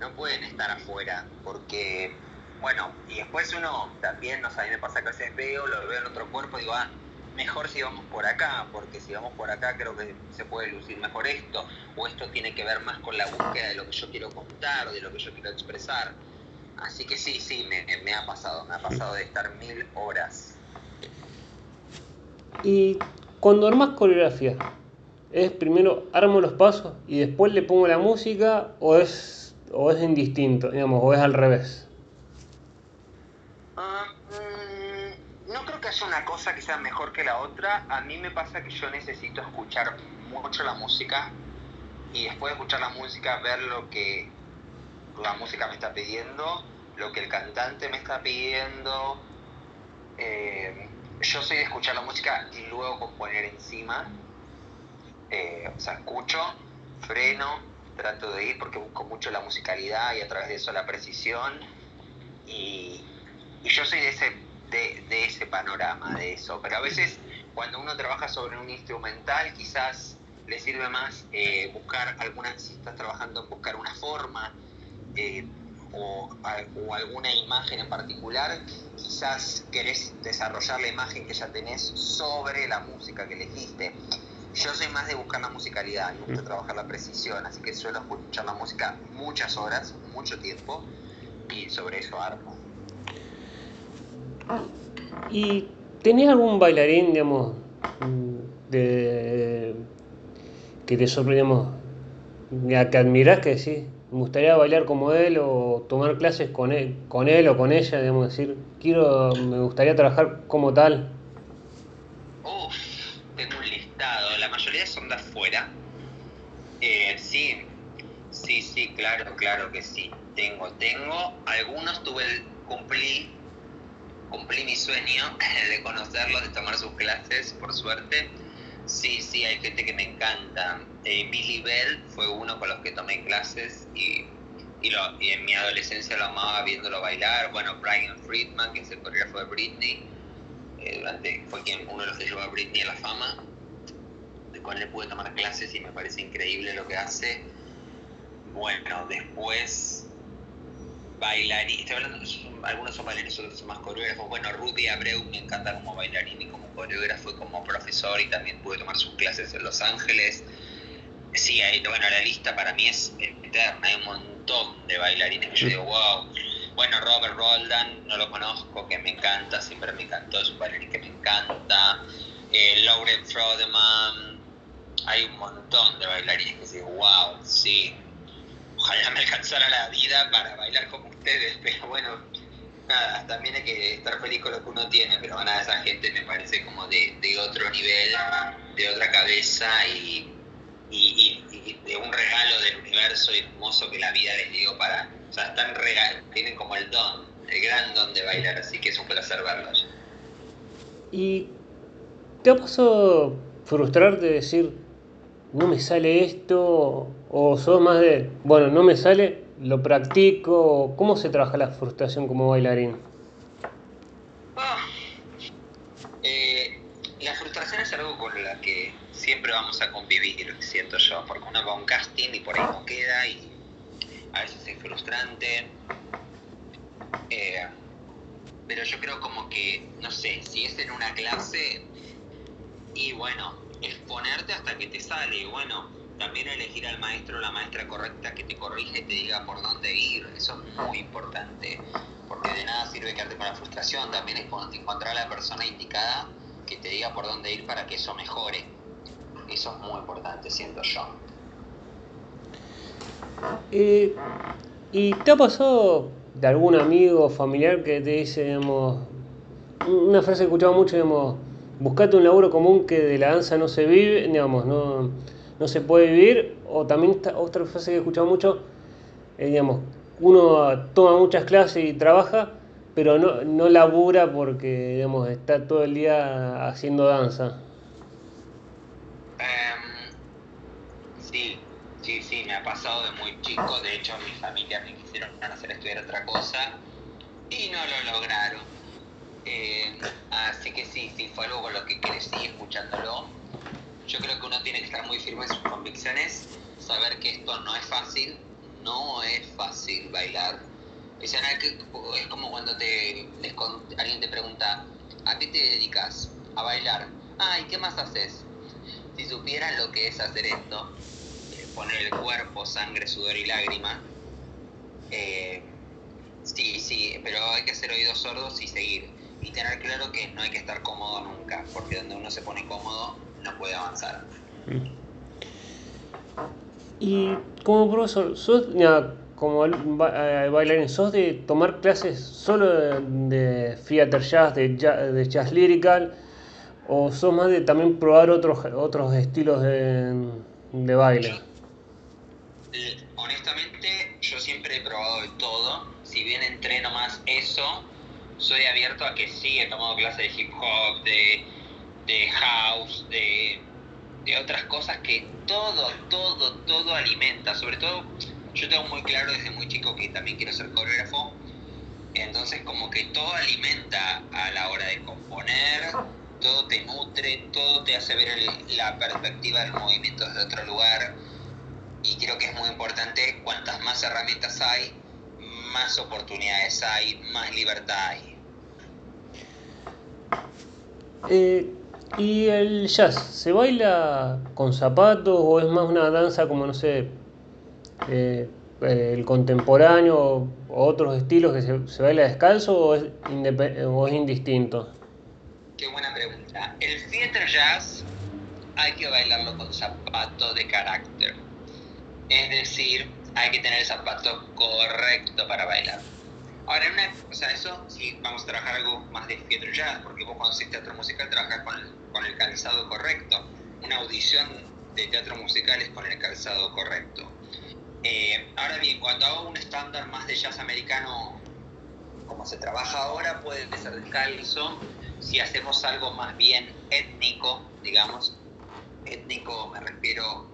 no pueden estar afuera, porque, bueno, y después uno también, no sé, a mí me pasa que a veces veo, lo veo en otro cuerpo y digo, ah, mejor si vamos por acá, porque si vamos por acá creo que se puede lucir mejor esto, o esto tiene que ver más con la búsqueda de lo que yo quiero contar, de lo que yo quiero expresar. Así que sí, sí, me, ha pasado, me ha pasado de estar mil horas. Y cuando armas coreografía, ¿es primero armo los pasos y después le pongo la música o es, o es indistinto, digamos, o es al revés? Es una cosa que sea mejor que la otra. A mí me pasa que yo necesito escuchar mucho la música y después de escuchar la música ver lo que la música me está pidiendo, lo que el cantante me está pidiendo. Eh, yo soy de escuchar la música y luego componer encima. Eh, o sea, escucho, freno, trato de ir porque busco mucho la musicalidad y a través de eso la precisión. Y, y yo soy de ese de, ese panorama, de eso. Pero a veces cuando uno trabaja sobre un instrumental, quizás le sirve más eh, buscar alguna, si estás trabajando en buscar una forma eh, o, alguna imagen en particular, quizás querés desarrollar la imagen que ya tenés sobre la música que elegiste. Yo soy más de buscar la musicalidad, me gusta trabajar la precisión, así que suelo escuchar la música muchas horas, mucho tiempo, y sobre eso armo. ¿Y tenías algún bailarín, digamos, de, que te sorprendamos, que admirás, que decís, me gustaría bailar como él o tomar clases con él, con él o con ella, digamos, decir, quiero, me gustaría trabajar como tal? Uf, tengo un listado, la mayoría son de afuera. Eh, sí, sí, sí, claro, claro que sí. Tengo, tengo, algunos tuve el, cumplí cumplí mi sueño [LAUGHS] de conocerlos, de tomar sus clases, por suerte. Sí, sí, hay gente que me encanta. Eh, Billy Bell fue uno con los que tomé clases y, y, en mi adolescencia lo amaba viéndolo bailar. Bueno, Brian Friedman, que es el coreógrafo de Britney, eh, durante, fue quien, uno de los que llevó a Britney a la fama, cual le pude tomar clases y me parece increíble lo que hace. Bueno, después bailarín, estoy hablando, algunos son bailarines, otros son más coreógrafos. Bueno, Rudy Abreu me encanta como bailarín y como coreógrafo y como profesor y también pude tomar sus clases en Los Ángeles. Sí, ahí, bueno, la lista para mí es eterna, hay un montón de bailarines que yo digo, wow. bueno, Robert Roldan, no lo conozco, que me encanta, siempre me encantó, es un bailarín que me encanta. Eh, Lauren Frodeman, hay un montón de bailarines que dicen, wow, sí, ojalá me alcanzara la vida para bailar como ustedes, pero bueno, nada, también hay que estar feliz con lo que uno tiene, pero nada, esa gente me parece como de, de otro nivel, de otra cabeza y, y, de un regalo del universo hermoso que la vida les dio para, o sea, están regal, tienen como el don, el gran don de bailar, así que es un placer verlos. ¿Y te ha pasado frustrarte de decir, no me sale esto, o sos más de, bueno, no me sale, lo practico, ¿cómo se trabaja la frustración como bailarín? Ah, eh, la frustración es algo con la que siempre vamos a convivir, siento yo, porque uno va a un casting y por ahí no queda y a veces es frustrante. Eh, pero yo creo como que, no sé, si es en una clase y bueno, exponerte hasta que te sale, y bueno, también elegir al maestro o la maestra correcta que te corrige y te diga por dónde ir, eso es muy importante, porque de nada sirve quedarte con la frustración, también es encontrar a la persona indicada que te diga por dónde ir para que eso mejore. Eso es muy importante, siento yo. Eh, ¿Y te ha pasado de algún amigo o familiar que te dice, digamos, una frase que he escuchado mucho, digamos, buscate un laburo común que de la danza no se vive, digamos, no, no se puede vivir, o también otra frase que he escuchado mucho, digamos, uno toma muchas clases y trabaja, pero no, no labura porque, digamos, está todo el día haciendo danza. Em, sí, sí, sí, me ha pasado de muy chico, de hecho mi familia me quisieron hacer estudiar otra cosa y no lo lograron eh, así que sí, sí, fue algo con lo que crecí escuchándolo. Yo creo que uno tiene que estar muy firme en sus convicciones, saber que esto no es fácil, no es fácil bailar. Es, como cuando te, alguien te pregunta, ¿a qué te dedicas? A bailar. Ah, ¿y qué más haces? Si supieran lo que es hacer esto, eh, poner el cuerpo, sangre, sudor y lágrima, eh, sí, sí, pero hay que hacer oídos sordos y seguir y tener claro que no hay que estar cómodo nunca, porque donde uno se pone cómodo no puede avanzar. Y como profesor, ¿sos, como eh, bailarín, ¿sos de tomar clases solo de, theater jazz, de jazz, de jazz lyrical, o sos más de también probar otros, otros estilos de, de baile? Eh, honestamente, yo siempre he probado de todo. Si bien entreno más eso, soy abierto a que sí, he tomado clases de hip hop, de, house, de, otras cosas que todo, todo, todo alimenta. Sobre todo, yo tengo muy claro desde muy chico que también quiero ser coreógrafo. Entonces, como que todo alimenta a la hora de componer, todo te nutre, todo te hace ver la perspectiva del movimiento desde otro lugar. Y creo que es muy importante, cuantas más herramientas hay, más oportunidades hay, más libertad hay. Eh, ¿Y el jazz se baila con zapatos o es más una danza como, no sé, eh, eh, el contemporáneo o otros estilos que se, baila descalzo o es, o es indistinto? Qué buena pregunta. El theater jazz hay que bailarlo con zapatos de carácter. Es decir, hay que tener el zapato correcto para bailar. Ahora, en una, o sea, eso sí, vamos a trabajar algo más de theater jazz, porque vos cuando haces teatro musical trabajas con el, calzado correcto. Una audición de teatro musical es con el calzado correcto. Eh, ahora bien, cuando hago un estándar más de jazz americano, como se trabaja ahora, puede ser descalzo. Si hacemos algo más bien étnico, digamos, étnico me refiero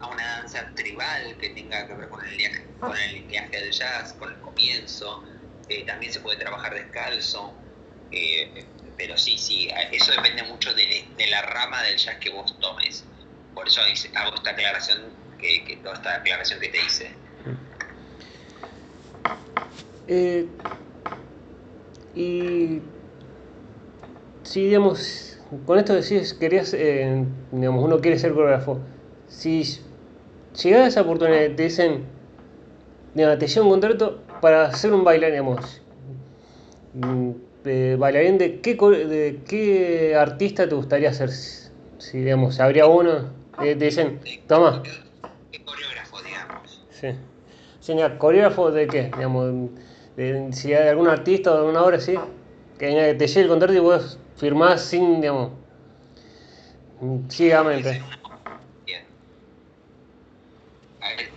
a una danza tribal que tenga que ver con el, con el viaje del jazz, con el comienzo, eh, también se puede trabajar descalzo, eh, pero sí, sí, eso depende mucho de, la rama del jazz que vos tomes. Por eso hago esta aclaración, que, toda esta aclaración que te hice. Eh, y si, digamos, con esto decís, querías, digamos, uno quiere ser coreógrafo, si llegada esa oportunidad te dicen, te llega un contrato, para hacer un bailarín, digamos, mm, eh, bailarín de qué, de qué artista te gustaría ser? Si, digamos, habría uno, eh, te dicen, toma. ¿Qué coreógrafo, digamos? Sí. ¿coreógrafo de qué? Digamos, si hay algún artista o alguna obra así, que te llegue el contrato y vos firmás sin, digamos, ciegamente.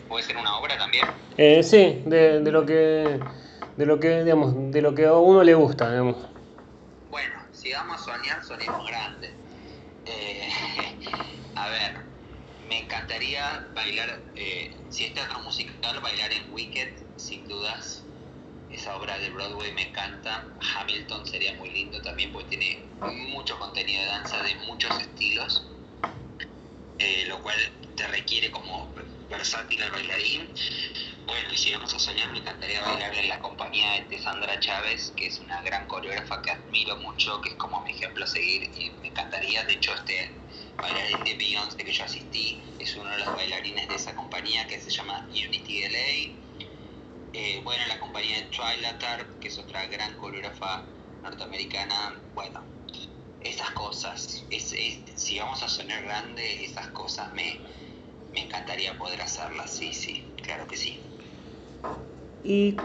¿Puede ser una obra también? Eh, sí, de, de, lo que de lo que digamos, de lo que a uno le gusta, digamos. Bueno, si vamos a soñar, soñemos grande. Eh, [LAUGHS] a ver, me encantaría bailar, eh, si es teatro musical, bailar en Wicked, sin dudas. Esa obra de Broadway me encanta. Hamilton sería muy lindo también porque tiene mucho contenido de danza de muchos estilos, eh, lo cual te requiere como versátil al bailarín. Bueno, y si vamos a soñar, me encantaría bailar en la compañía de Sandra Chávez, que es una gran coreógrafa que admiro mucho, que es como mi ejemplo a seguir y me encantaría. De hecho, este bailarín de Beyoncé que yo asistí es uno de los bailarines de esa compañía que se llama Unity LA. Eh, bueno, la compañía de Trilatar, que es otra gran coreógrafa norteamericana. Bueno, esas cosas, si vamos a soñar grande, esas cosas me, me encantaría poder hacerlas, sí, sí, claro que sí. ¿Y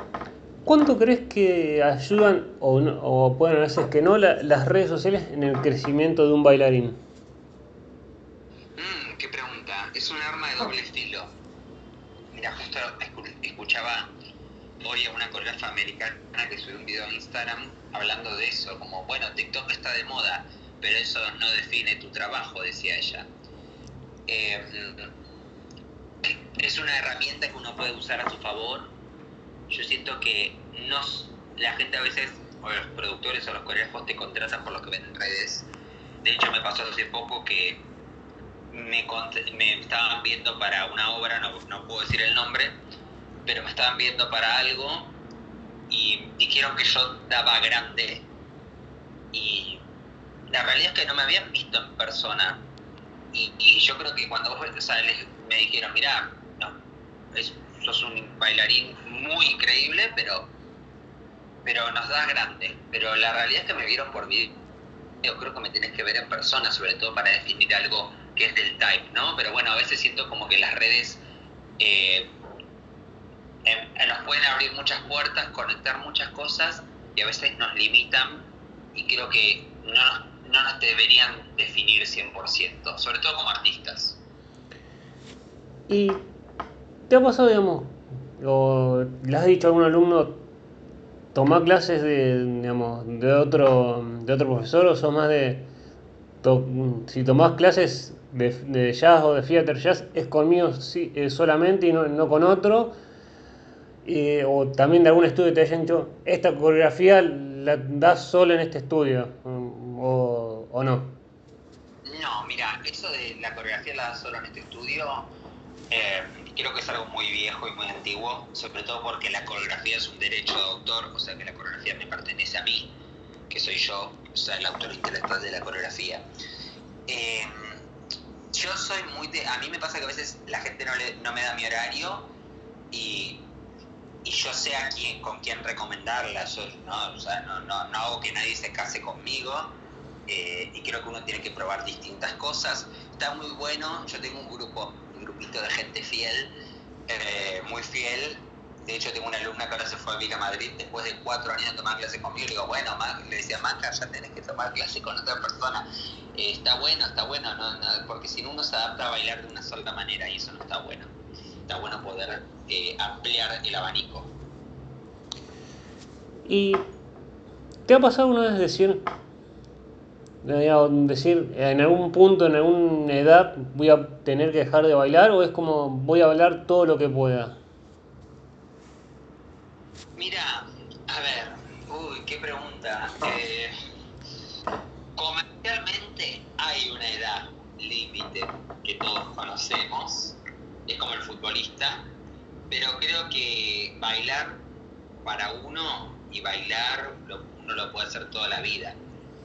cuánto crees que ayudan, o, o pueden a veces que no, las redes sociales en el crecimiento de un bailarín? Mmm, qué pregunta. Es un arma de doble filo. Mira, justo escuchaba hoy a una coreógrafa americana que subió un video en Instagram hablando de eso, como, bueno, TikTok está de moda, pero eso no define tu trabajo, decía ella. Eh, es una herramienta que uno puede usar a su favor. Yo siento que no, la gente a veces, o los productores o los coreógrafos te contratan por lo que ven en redes. De hecho, me pasó hace poco que me, me estaban viendo para una obra, no, no puedo decir el nombre, pero me estaban viendo para algo y dijeron que yo daba grande. Y la realidad es que no me habían visto en persona. Y, yo creo que cuando vos o sea, me dijeron, mira, es, sos un bailarín muy increíble, pero, pero nos das grande. Pero la realidad es que me vieron por video. Yo creo que me tenés que ver en persona, sobre todo para definir algo que es del type, ¿no? Pero bueno, a veces siento como que las redes eh, em, nos pueden abrir muchas puertas, conectar muchas cosas y a veces nos limitan y creo que no, no nos deberían definir 100%, sobre todo como artistas. Y ¿Te ha pasado, digamos, o le has dicho a algún alumno, tomar clases de, digamos, de otro, de otro profesor o sos más de, si tomás clases de, jazz o de theater jazz, es conmigo sí, solamente y no, con otro? o también de algún estudio te hayan dicho, esta coreografía la das solo en este estudio, o, o no. No, mira, eso de la coreografía la das solo en este estudio eh, creo que es algo muy viejo y muy antiguo, sobre todo porque la coreografía es un derecho de autor, o sea que la coreografía me pertenece a mí, que soy yo, o sea, el autor intelectual de la coreografía. Eh, yo soy muy a mí me pasa que a veces la gente no, le, no me da mi horario y, yo sé a quién, con quién recomendarla, ¿no? O sea, no, no, no hago que nadie se case conmigo. Eh, y creo que uno tiene que probar distintas cosas. Está muy bueno, yo tengo un grupo de gente fiel, eh, muy fiel. De hecho, tengo una alumna que ahora se fue a vivir a Madrid después de cuatro años de tomar clase conmigo. Le digo, bueno, le decía, Maca, ya tenés que tomar clase con otra persona. Eh, está bueno, está bueno, porque si no uno se adapta a bailar de una sola manera y eso no está bueno. Está bueno poder eh, ampliar el abanico. ¿Y te ha pasado una vez decir, decir, en algún punto, en alguna edad, voy a tener que dejar de bailar o es como voy a bailar todo lo que pueda? Mira, a ver, uy, qué pregunta. Eh, comercialmente hay una edad límite que todos conocemos, es como el futbolista, pero creo que bailar para uno y bailar uno lo puede hacer toda la vida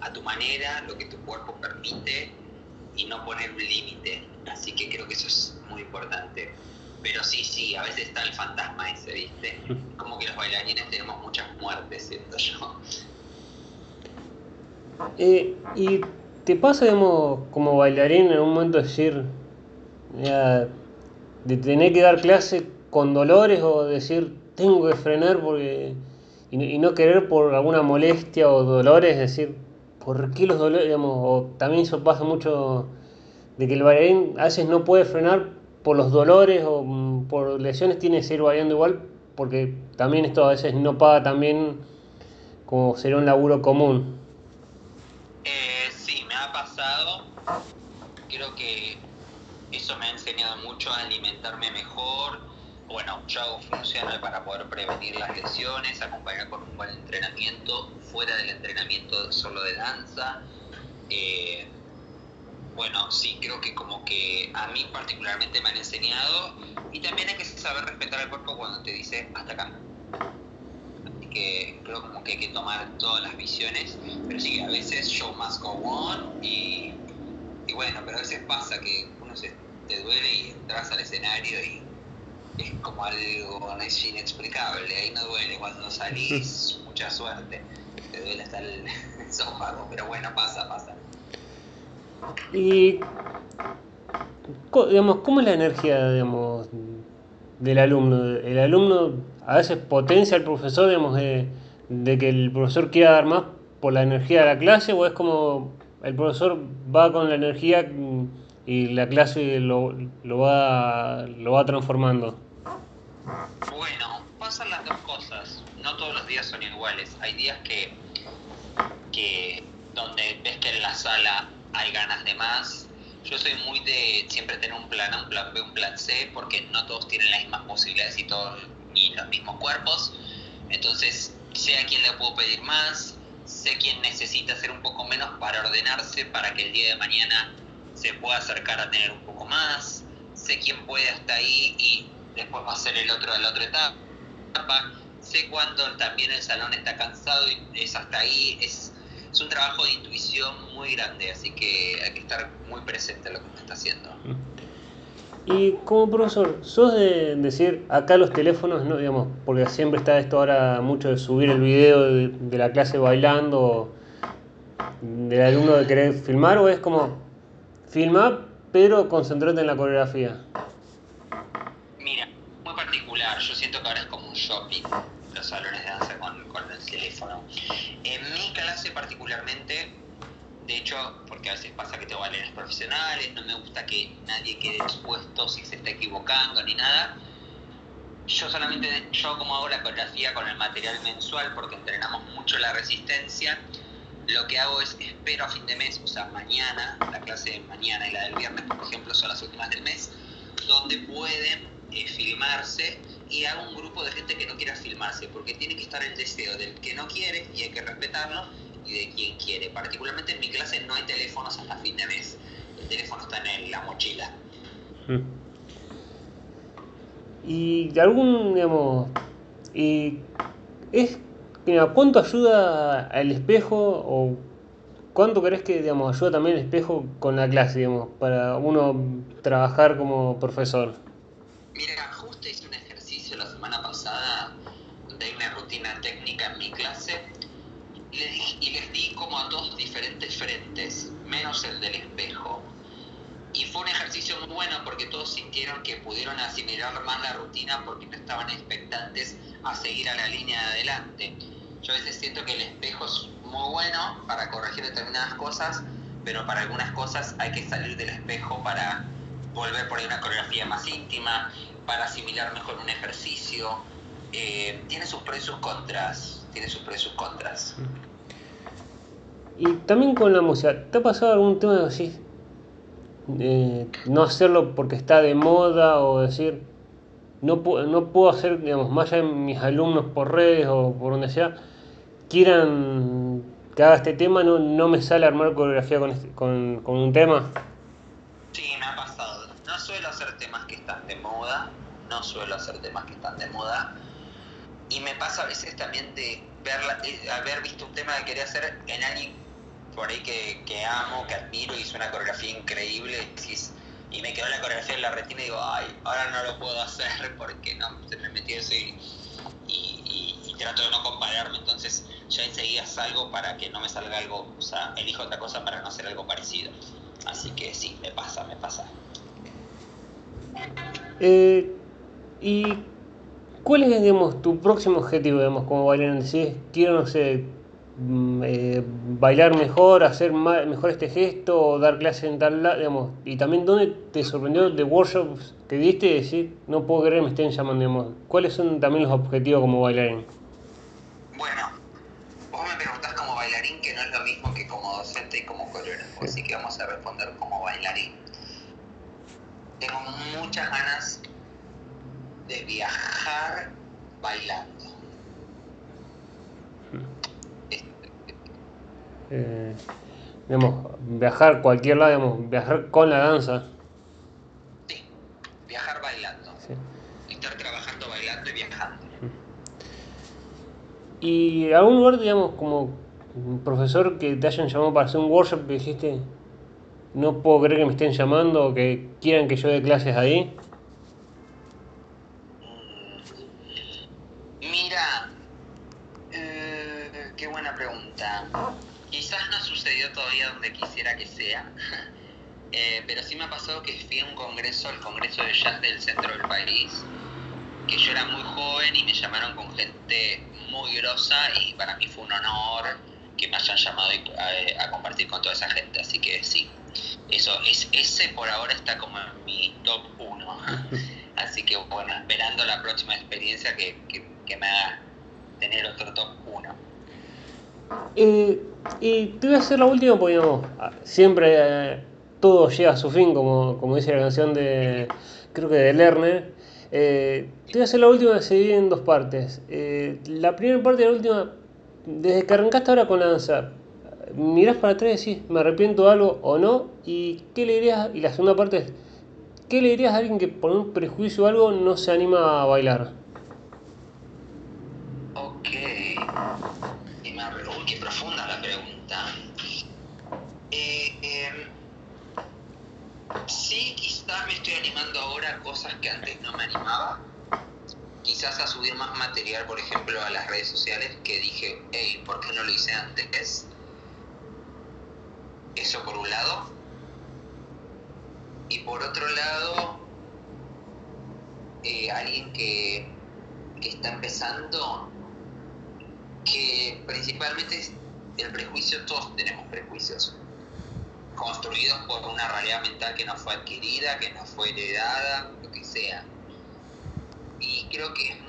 a tu manera, lo que tu cuerpo permite y no poner un límite. Así que creo que eso es muy importante. pero sí, sí, a veces está el fantasma ese, ¿viste? [LAUGHS] Como que los bailarines tenemos muchas muertes, siento yo. Eh, ¿Y te pasa, digamos, como bailarín en un momento decir, de tener que dar clase con dolores o decir, tengo que frenar porque y, no querer por alguna molestia o dolores, decir, ¿por qué los dolores? Digamos, o también eso pasa mucho de que el bailarín a veces no puede frenar por los dolores o mm, por lesiones, tiene que seguir bailando igual, porque también esto a veces no paga también como sería un laburo común. Eh, sí, me ha pasado. Creo que eso me ha enseñado mucho a alimentarme mejor, bueno, yo hago funcional para poder prevenir las lesiones, acompañar con un buen entrenamiento, fuera del entrenamiento solo de danza. Eh, bueno, sí, creo que como que a mí particularmente me han enseñado y también hay que saber respetar al cuerpo cuando te dice hasta acá. Así que creo como que hay que tomar todas las visiones, pero sí, a veces show must go on y, y bueno, pero a veces pasa que uno se te duele y entras al escenario y es como algo es inexplicable, ahí no duele cuando salís, [LAUGHS] mucha suerte, te duele hasta el [LAUGHS] esófago, pero bueno, pasa, pasa. Y, digamos, ¿cómo es la energía, digamos, del alumno? ¿El alumno a veces potencia al profesor, digamos, de, que el profesor quiera dar más por la energía de la clase o es como el profesor va con la energía y la clase lo, lo, va, lo va transformando? Bueno, pasan las dos cosas. No todos los días son iguales. Hay días que, que donde ves que en la sala hay ganas de más. Yo soy muy de siempre tener un plan A, un plan B, un plan C, porque no todos tienen las mismas posibilidades y todos ni los mismos cuerpos. Entonces, sé a quién le puedo pedir más, sé quién necesita hacer un poco menos para ordenarse, para que el día de mañana se pueda acercar a tener un poco más, sé quién puede hasta ahí y después va a ser el otro de la otra etapa. Sé cuándo también el salón está cansado y es hasta ahí. Es, es un trabajo de intuición muy grande, así que hay que estar muy presente en lo que uno está haciendo. Y como profesor, ¿sos de decir acá los teléfonos, no digamos, porque siempre está esto ahora mucho de subir el video de, la clase bailando, del alumno de querer filmar, o es como filmar, pero concentrarte en la coreografía? Siento que ahora es como un shopping, los salones de danza con, el teléfono. En mi clase particularmente, de hecho, porque a veces pasa que tengo bailarines profesionales, no me gusta que nadie quede expuesto si se está equivocando ni nada. Yo solamente, yo como hago la coreografía con el material mensual, porque entrenamos mucho la resistencia, lo que hago es espero a fin de mes, o sea, mañana, la clase de mañana y la del viernes, por ejemplo, son las últimas del mes, donde pueden eh, filmarse y hago un grupo de gente que no quiera filmarse, porque tiene que estar el deseo del que no quiere y hay que respetarlo y de quien quiere. Particularmente en mi clase no hay teléfonos hasta fin de mes, el teléfono está en la mochila. Hmm. Y de algún, digamos, y es, mira, ¿cuánto ayuda el espejo o cuánto crees que, digamos, ayuda también el espejo con la clase, digamos, para uno trabajar como profesor? Mira, justo hice un ejercicio la semana pasada de una en mi clase y les, di como a todos diferentes frentes, menos el del espejo. Y fue un ejercicio muy bueno porque todos sintieron que pudieron asimilar más la rutina porque no estaban expectantes a seguir a la línea de adelante. Yo a veces siento que el espejo es muy bueno para corregir determinadas cosas, pero para algunas cosas hay que salir del espejo para volver por ahí una coreografía más íntima, para asimilar mejor un ejercicio. Eh, tiene sus pros y sus contras. Tiene sus pros y sus contras. Y también con la música, ¿te ha pasado algún tema de así? no hacerlo porque está de moda o decir, no, no puedo hacer, digamos, más allá de mis alumnos por redes o por donde sea, quieran que haga este tema, no, no me sale armar coreografía con, este, con, con un tema suelo hacer temas que están de moda, no suelo hacer temas que están de moda. Y me pasa a veces también de verla, haber visto un tema que quería hacer en alguien por ahí que, amo, que admiro, hizo una coreografía increíble. Y me quedó la coreografía en la retina y digo, ay, ahora no lo puedo [LAUGHS] hacer porque no, se me metió eso y, y, trato de no compararme, entonces yo enseguida salgo para que no me salga algo, o sea, elijo otra cosa para no hacer algo parecido. Así que sí, me pasa, me pasa. Eh, ¿Y cuál es, digamos, tu próximo objetivo, digamos, como bailarín? Decís, quiero, no sé, Mm, eh, bailar mejor, hacer mejor este gesto, dar clases en tal lado, digamos, y también dónde te sorprendió de workshops que diste decir, no puedo creer me estén llamando, digamos, ¿cuáles son también los objetivos como bailarín? Bueno, vos me preguntás como bailarín que no es lo mismo que como docente y como coreógrafo, así que vamos a responder como bailarín. Tengo muchas ganas de viajar bailando eh, digamos, viajar cualquier lado, digamos, viajar con la danza. Sí, viajar bailando. Estar trabajando bailando y viajando. ¿Y algún lugar, digamos, como profesor que te hayan llamado para hacer un workshop que dijiste, no puedo creer que me estén llamando o que quieran que yo dé clases ahí? Mm, mira, eh, qué buena pregunta. Quizás no sucedió todavía donde quisiera que sea, eh, pero sí me ha pasado que fui a un congreso, el Congreso de Jazz del centro del país, que yo era muy joven y me llamaron con gente muy grosa y para mí fue un honor que me hayan llamado a, compartir con toda esa gente, así que sí, eso es ese por ahora está como en mi top 1. [LAUGHS] Así que bueno, esperando la próxima experiencia que, que me haga tener otro top 1. Eh, y te voy a hacer la última, porque siempre eh, todo llega a su fin, como, como, dice la canción de, creo que de Lerner. Eh, te voy a hacer la última, se divide en dos partes. la primera parte y la última, desde que arrancaste ahora con la danza, mirás para atrás y decís, me arrepiento de algo o no, y qué le dirías, y la segunda parte es, ¿qué le dirías a alguien que por un prejuicio o algo no se anima a bailar? Ok qué profunda la pregunta. Eh, em, sí, quizás me estoy animando ahora cosas que antes no me animaba. Quizás a subir más material, por ejemplo, a las redes sociales que dije, hey, ¿por qué no lo hice antes? Eso por un lado. Y por otro lado, eh, alguien que, que está empezando que principalmente el prejuicio, todos tenemos prejuicios, construidos por una realidad mental que no fue adquirida, que no fue heredada, lo que sea. Y creo que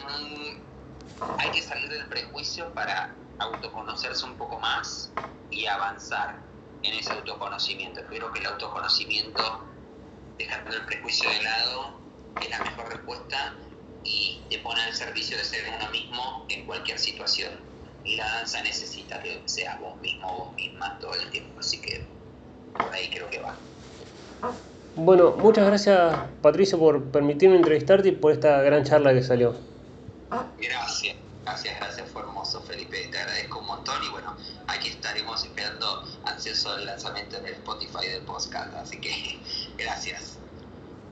hay que salir del prejuicio para autoconocerse un poco más y avanzar en ese autoconocimiento. Creo que el autoconocimiento, dejando el prejuicio de lado, es la mejor respuesta y te pone al servicio de ser uno mismo en cualquier situación y la danza necesita que seas vos mismo, vos misma todo el tiempo, así que ahí creo que va. Bueno, muchas gracias Patricio por permitirme entrevistarte y por esta gran charla que salió. Gracias, gracias, gracias, fue hermoso Felipe, te agradezco un montón y bueno, aquí estaremos esperando ansioso el lanzamiento en el Spotify del podcast, así que [LAUGHS] gracias.